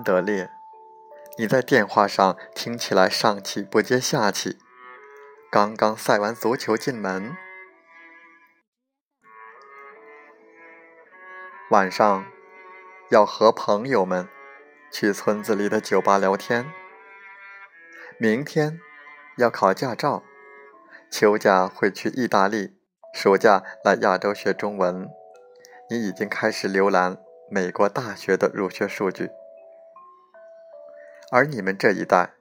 安德烈，你在电话上听起来上气不接下气。刚刚赛完足球进门，晚上要和朋友们去村子里的酒吧聊天。明天要考驾照，秋假会去意大利，暑假来亚洲学中文。你已经开始浏览美国大学的入学数据。而你们这一代，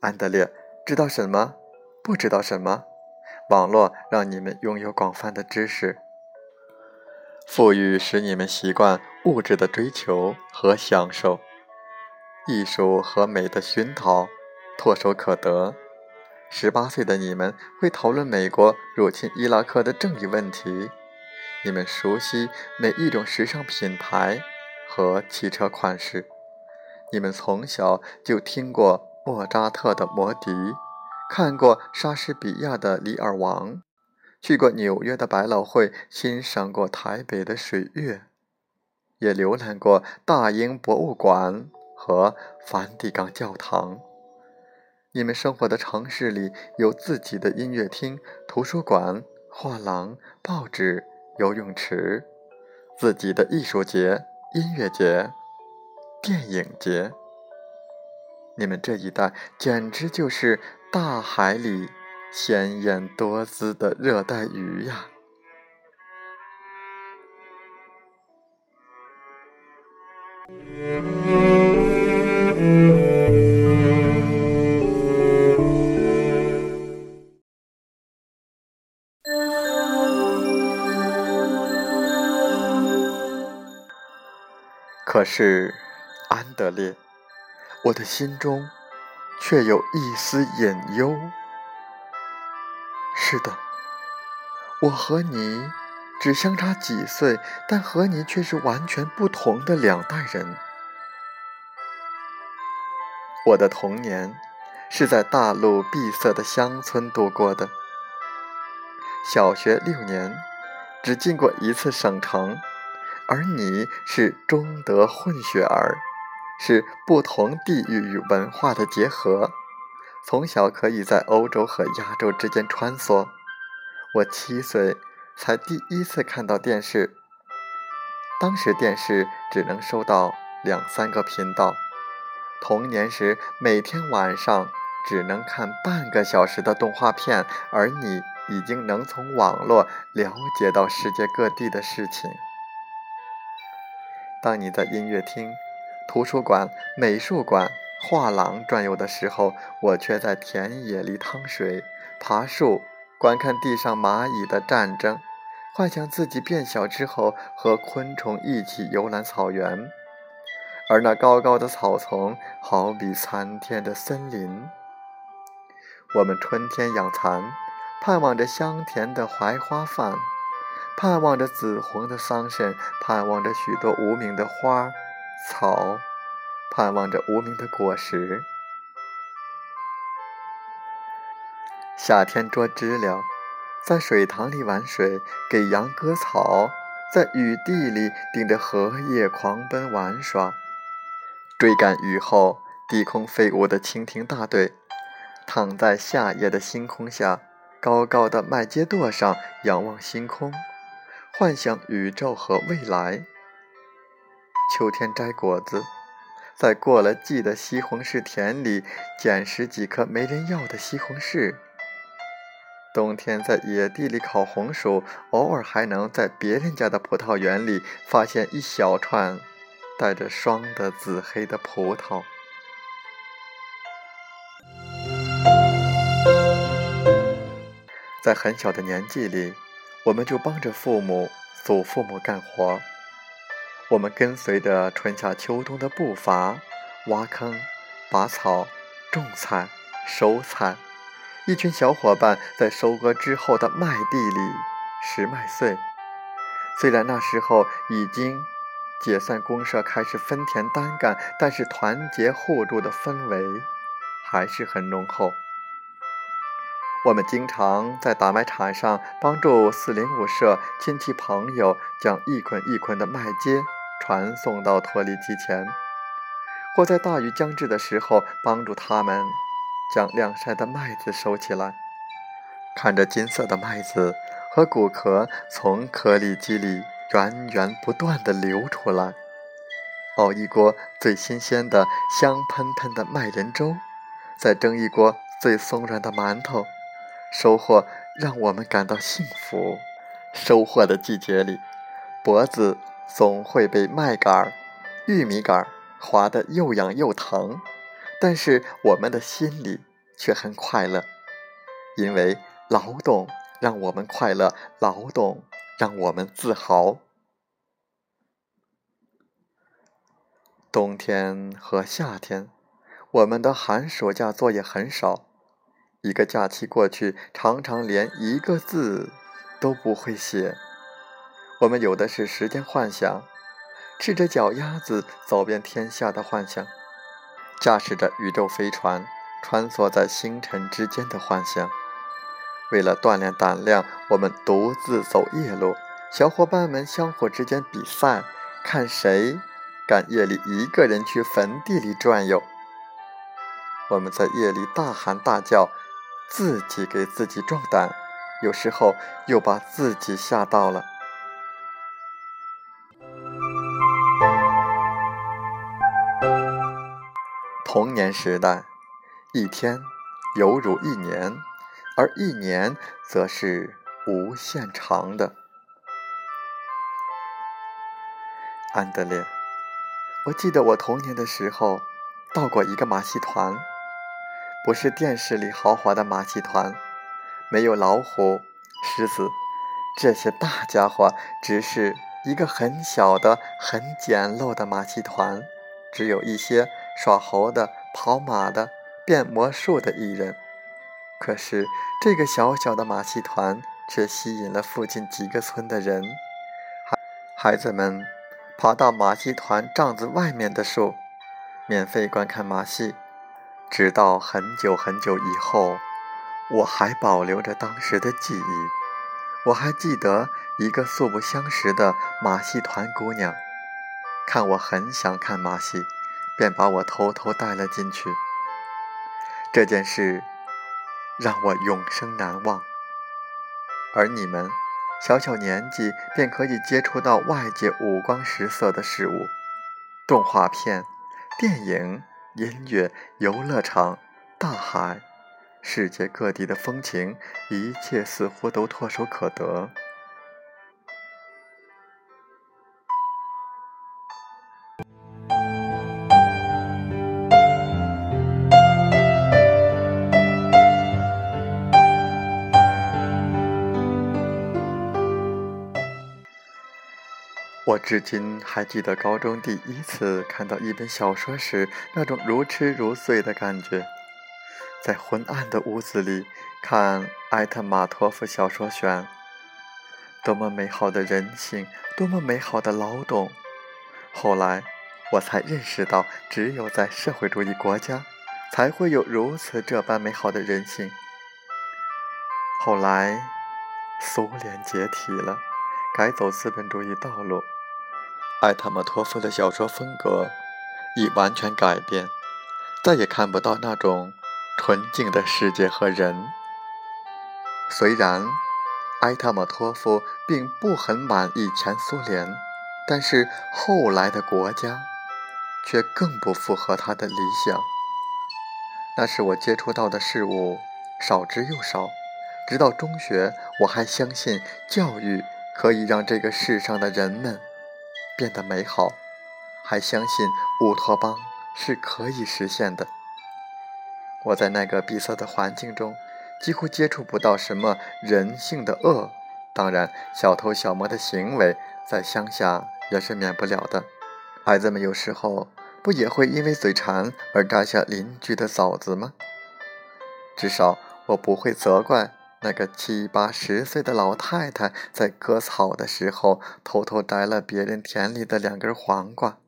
安德烈，知道什么？不知道什么？网络让你们拥有广泛的知识，富裕使你们习惯物质的追求和享受，艺术和美的熏陶唾手可得。十八岁的你们会讨论美国入侵伊拉克的正义问题，你们熟悉每一种时尚品牌和汽车款式。你们从小就听过莫扎特的《魔笛》，看过莎士比亚的《李尔王》，去过纽约的百老汇，欣赏过台北的水月，也浏览过大英博物馆和梵蒂冈教堂。你们生活的城市里有自己的音乐厅、图书馆、画廊、报纸、游泳池，自己的艺术节、音乐节。电影节，你们这一代简直就是大海里鲜艳多姿的热带鱼呀！可是。安德烈，我的心中却有一丝隐忧。是的，我和你只相差几岁，但和你却是完全不同的两代人。我的童年是在大陆闭塞的乡村度过的，小学六年只进过一次省城，而你是中德混血儿。是不同地域与文化的结合，从小可以在欧洲和亚洲之间穿梭。我七岁才第一次看到电视，当时电视只能收到两三个频道。童年时每天晚上只能看半个小时的动画片，而你已经能从网络了解到世界各地的事情。当你在音乐厅。图书馆、美术馆、画廊转悠的时候，我却在田野里趟水、爬树，观看地上蚂蚁的战争，幻想自己变小之后和昆虫一起游览草原，而那高高的草丛好比参天的森林。我们春天养蚕，盼望着香甜的槐花饭，盼望着紫红的桑葚，盼望着许多无名的花儿。草盼望着无名的果实。夏天捉知了，在水塘里玩水，给羊割草，在雨地里顶着荷叶狂奔玩耍，追赶雨后低空飞舞的蜻蜓大队，躺在夏夜的星空下，高高的麦秸垛上仰望星空，幻想宇宙和未来。秋天摘果子，在过了季的西红柿田里捡拾几颗没人要的西红柿；冬天在野地里烤红薯，偶尔还能在别人家的葡萄园里发现一小串带着霜的紫黑的葡萄。在很小的年纪里，我们就帮着父母、祖父母干活。我们跟随着春夏秋冬的步伐，挖坑、拔草、种菜、收菜。一群小伙伴在收割之后的麦地里拾麦穗。虽然那时候已经解散公社，开始分田单干，但是团结互助的氛围还是很浓厚。我们经常在打麦场上帮助四零五社亲戚朋友将一捆一捆的麦秸传送到脱粒机前，或在大雨将至的时候帮助他们将晾晒的麦子收起来。看着金色的麦子和谷壳从颗粒机里源源不断地流出来，熬一锅最新鲜的香喷喷的麦仁粥，再蒸一锅最松软的馒头。收获让我们感到幸福。收获的季节里，脖子总会被麦秆、玉米秆划得又痒又疼，但是我们的心里却很快乐，因为劳动让我们快乐，劳动让我们自豪。冬天和夏天，我们的寒暑假作业很少。一个假期过去，常常连一个字都不会写。我们有的是时间幻想，赤着脚丫子走遍天下的幻想，驾驶着宇宙飞船穿梭在星辰之间的幻想。为了锻炼胆量，我们独自走夜路，小伙伴们相互之间比赛，看谁敢夜里一个人去坟地里转悠。我们在夜里大喊大叫。自己给自己壮胆，有时候又把自己吓到了。童年时代，一天犹如一年，而一年则是无限长的。安德烈，我记得我童年的时候，到过一个马戏团。不是电视里豪华的马戏团，没有老虎、狮子这些大家伙，只是一个很小的、很简陋的马戏团，只有一些耍猴的、跑马的、变魔术的艺人。可是这个小小的马戏团却吸引了附近几个村的人，孩孩子们爬到马戏团帐子外面的树，免费观看马戏。直到很久很久以后，我还保留着当时的记忆。我还记得一个素不相识的马戏团姑娘，看我很想看马戏，便把我偷偷带了进去。这件事让我永生难忘。而你们，小小年纪便可以接触到外界五光十色的事物，动画片、电影。音乐、游乐场、大海、世界各地的风情，一切似乎都唾手可得。至今还记得高中第一次看到一本小说时那种如痴如醉的感觉，在昏暗的屋子里看艾特马托夫小说选，多么美好的人性，多么美好的劳动。后来我才认识到，只有在社会主义国家，才会有如此这般美好的人性。后来苏联解体了，改走资本主义道路。艾特马托夫的小说风格已完全改变，再也看不到那种纯净的世界和人。虽然埃特马托夫并不很满意前苏联，但是后来的国家却更不符合他的理想。那是我接触到的事物少之又少，直到中学，我还相信教育可以让这个世上的人们。变得美好，还相信乌托邦是可以实现的。我在那个闭塞的环境中，几乎接触不到什么人性的恶。当然，小偷小摸的行为在乡下也是免不了的。孩子们有时候不也会因为嘴馋而摘下邻居的枣子吗？至少我不会责怪那个七八十岁的老太太在割草的时候偷偷摘了别人田里的两根黄瓜。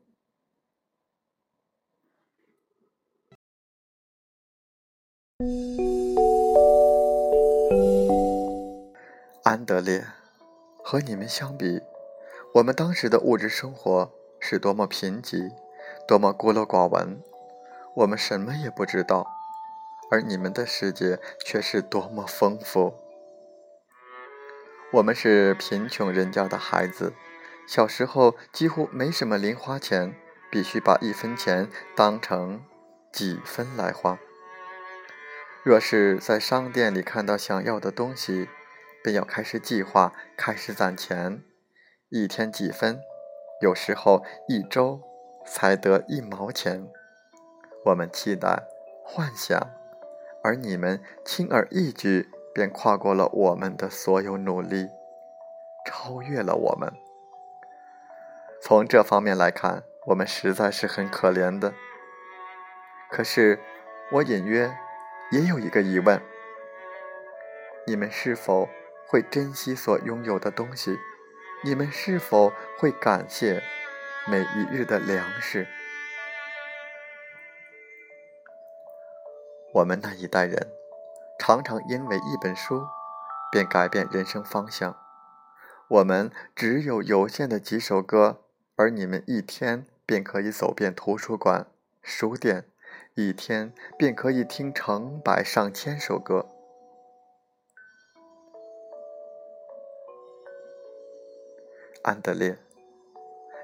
安德烈，和你们相比，我们当时的物质生活是多么贫瘠，多么孤陋寡闻。我们什么也不知道，而你们的世界却是多么丰富。我们是贫穷人家的孩子，小时候几乎没什么零花钱，必须把一分钱当成几分来花。若是在商店里看到想要的东西，便要开始计划，开始攒钱，一天几分，有时候一周才得一毛钱。我们期待、幻想，而你们轻而易举便跨过了我们的所有努力，超越了我们。从这方面来看，我们实在是很可怜的。可是，我隐约也有一个疑问：你们是否？会珍惜所拥有的东西，你们是否会感谢每一日的粮食？我们那一代人常常因为一本书便改变人生方向。我们只有有限的几首歌，而你们一天便可以走遍图书馆、书店，一天便可以听成百上千首歌。安德烈，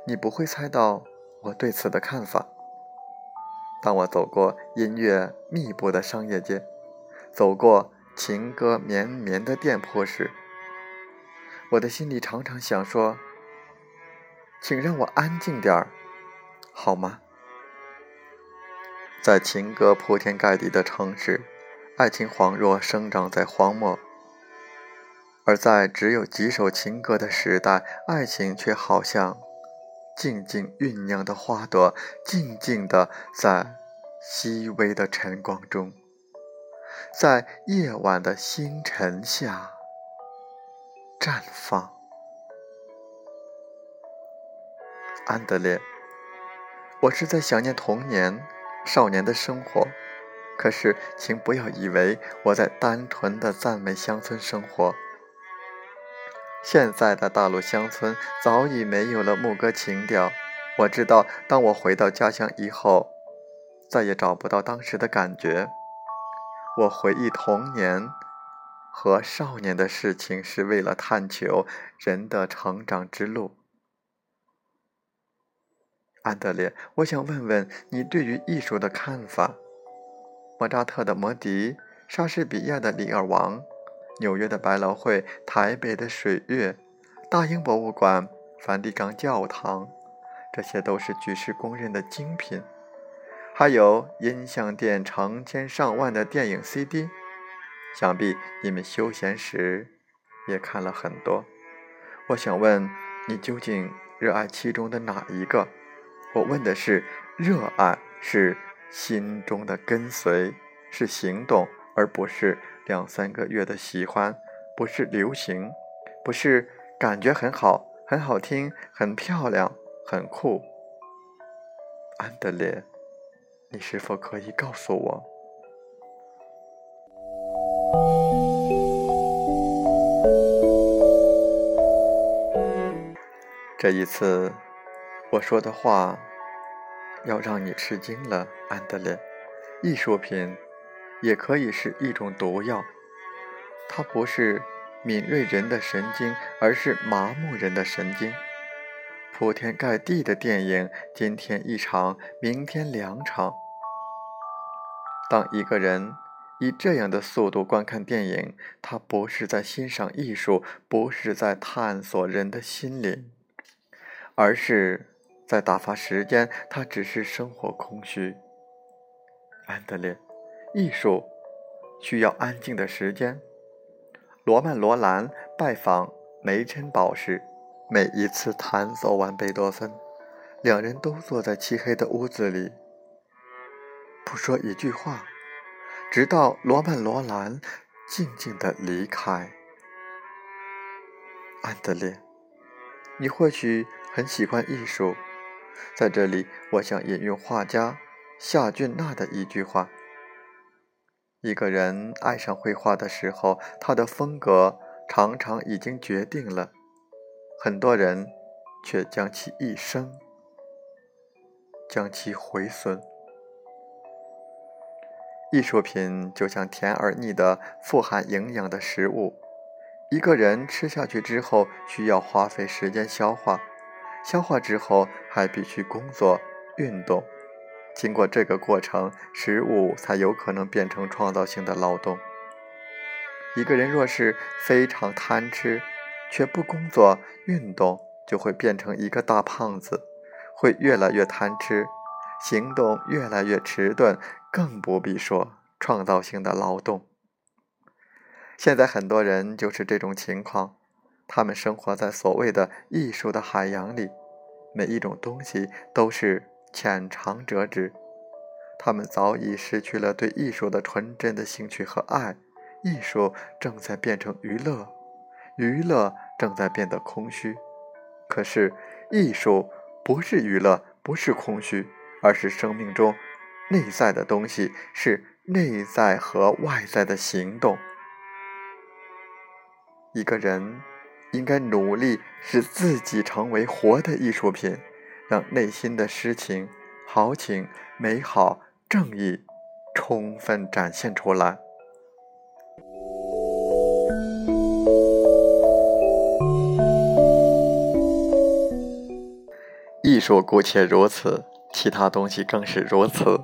你不会猜到我对此的看法。当我走过音乐密布的商业街，走过情歌绵绵的店铺时，我的心里常常想说：“请让我安静点儿，好吗？”在情歌铺天盖地的城市，爱情恍若生长在荒漠。而在只有几首情歌的时代，爱情却好像静静酝酿的花朵，静静的在细微的晨光中，在夜晚的星辰下绽放。安德烈，我是在想念童年、少年的生活，可是，请不要以为我在单纯的赞美乡村生活。现在的大陆乡村早已没有了牧歌情调。我知道，当我回到家乡以后，再也找不到当时的感觉。我回忆童年和少年的事情，是为了探求人的成长之路。安德烈，我想问问你对于艺术的看法。莫扎特的《魔笛》，莎士比亚的《李尔王》。纽约的百老汇，台北的水月，大英博物馆，梵蒂冈教堂，这些都是举世公认的精品。还有音像店成千上万的电影 CD，想必你们休闲时也看了很多。我想问你，究竟热爱其中的哪一个？我问的是，热爱是心中的跟随，是行动，而不是。两三个月的喜欢，不是流行，不是感觉很好、很好听、很漂亮、很酷。安德烈，你是否可以告诉我？这一次我说的话要让你吃惊了，安德烈。艺术品。也可以是一种毒药，它不是敏锐人的神经，而是麻木人的神经。铺天盖地的电影，今天一场，明天两场。当一个人以这样的速度观看电影，他不是在欣赏艺术，不是在探索人的心灵，而是在打发时间。他只是生活空虚。安德烈。艺术需要安静的时间。罗曼·罗兰拜访梅珍宝时，每一次弹奏完贝多芬，两人都坐在漆黑的屋子里，不说一句话，直到罗曼·罗兰静静的离开。安德烈，你或许很喜欢艺术，在这里，我想引用画家夏俊娜的一句话。一个人爱上绘画的时候，他的风格常常已经决定了。很多人却将其一生将其毁损。艺术品就像甜而腻的富含营养的食物，一个人吃下去之后，需要花费时间消化，消化之后还必须工作运动。经过这个过程，食物才有可能变成创造性的劳动。一个人若是非常贪吃，却不工作运动，就会变成一个大胖子，会越来越贪吃，行动越来越迟钝，更不必说创造性的劳动。现在很多人就是这种情况，他们生活在所谓的艺术的海洋里，每一种东西都是。浅尝辄止，他们早已失去了对艺术的纯真的兴趣和爱。艺术正在变成娱乐，娱乐正在变得空虚。可是，艺术不是娱乐，不是空虚，而是生命中内在的东西，是内在和外在的行动。一个人应该努力使自己成为活的艺术品。让内心的诗情、豪情、美好、正义充分展现出来。艺术姑且如此，其他东西更是如此。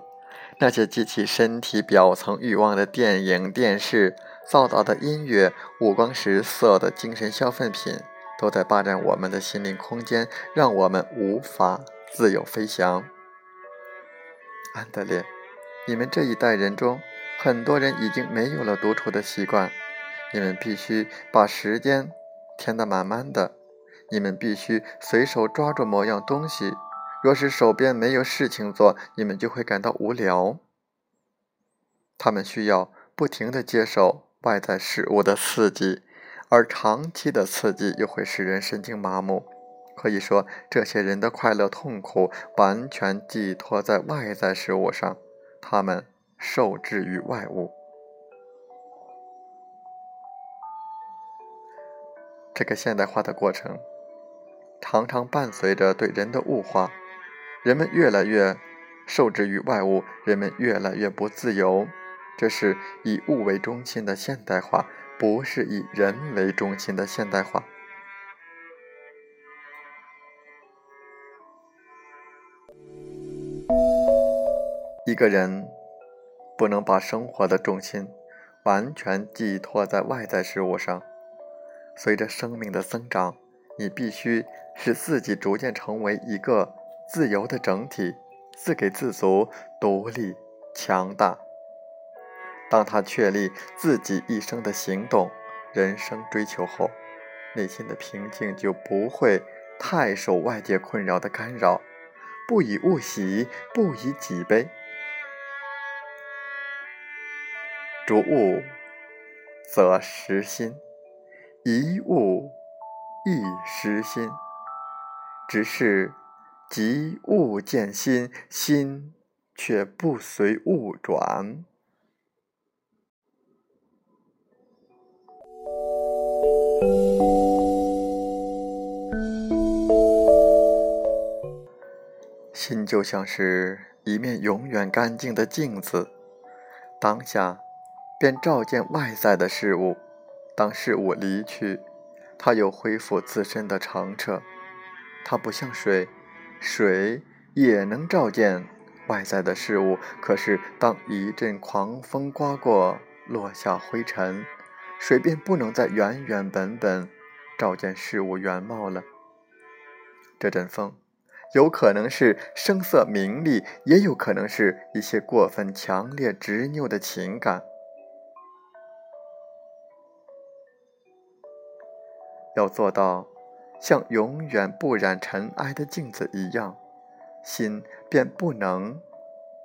那些激起身体表层欲望的电影、电视、嘈杂的音乐、五光十色的精神消费品。都在霸占我们的心灵空间，让我们无法自由飞翔。安德烈，你们这一代人中，很多人已经没有了独处的习惯。你们必须把时间填得满满的。你们必须随手抓住某样东西。若是手边没有事情做，你们就会感到无聊。他们需要不停地接受外在事物的刺激。而长期的刺激又会使人神经麻木。可以说，这些人的快乐痛苦完全寄托在外在事物上，他们受制于外物。这个现代化的过程，常常伴随着对人的物化。人们越来越受制于外物，人们越来越不自由。这是以物为中心的现代化。不是以人为中心的现代化。一个人不能把生活的重心完全寄托在外在事物上。随着生命的增长，你必须使自己逐渐成为一个自由的整体，自给自足、独立、强大。当他确立自己一生的行动、人生追求后，内心的平静就不会太受外界困扰的干扰。不以物喜，不以己悲。逐物则失心，一物亦失心。只是即物见心，心却不随物转。心就像是一面永远干净的镜子，当下便照见外在的事物；当事物离去，它又恢复自身的澄澈。它不像水，水也能照见外在的事物，可是当一阵狂风刮过，落下灰尘。水便不能再原原本本照见事物原貌了。这阵风有可能是声色名利也有可能是一些过分强烈执拗的情感。要做到像永远不染尘埃的镜子一样心便不能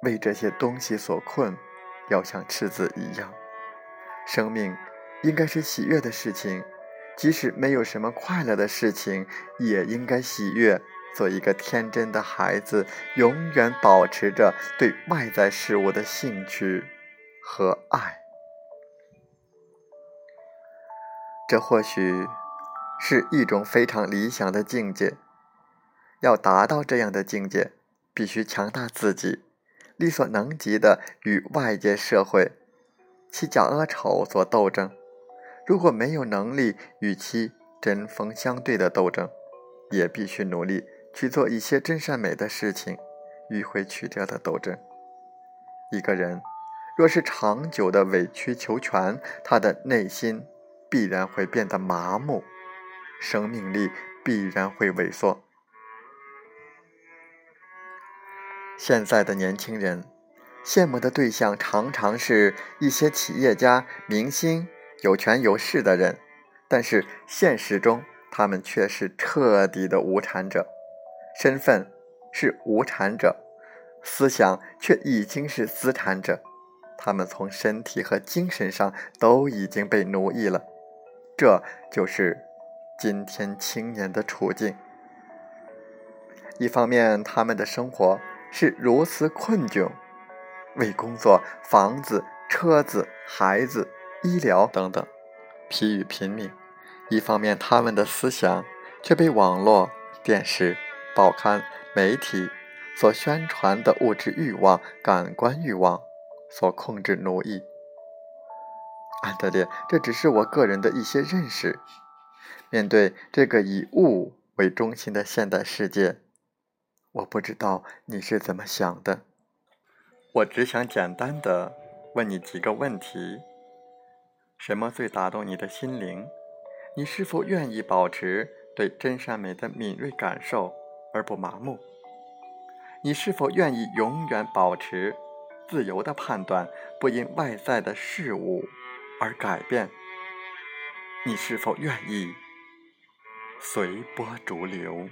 为这些东西所困要像赤子一样。生命应该是喜悦的事情，即使没有什么快乐的事情，也应该喜悦。做一个天真的孩子，永远保持着对外在事物的兴趣和爱。这或许是一种非常理想的境界。要达到这样的境界，必须强大自己，力所能及的与外界社会其假恶丑所斗争。如果没有能力与其针锋相对的斗争，也必须努力。去做一些真善美的事情，迂回曲折的斗争。一个人若是长久的委曲求全，他的内心必然会变得麻木，生命力必然会萎缩。现在的年轻人羡慕的对象常常是一些企业家、明星、有权有势的人，但是现实中他们却是彻底的无产者。身份是无产者，思想却已经是资产者。他们从身体和精神上都已经被奴役了。这就是今天青年的处境。一方面，他们的生活是如此困窘，为工作、房子、车子、孩子、医疗等等疲于拼命；一方面，他们的思想却被网络、电视。报刊、媒体所宣传的物质欲望、感官欲望所控制、奴役。安德烈，这只是我个人的一些认识。面对这个以物为中心的现代世界，我不知道你是怎么想的。我只想简单的问你几个问题：什么最打动你的心灵？你是否愿意保持对真善美的敏锐感受？而不麻木，你是否愿意永远保持自由的判断，不因外在的事物而改变？你是否愿意随波逐流？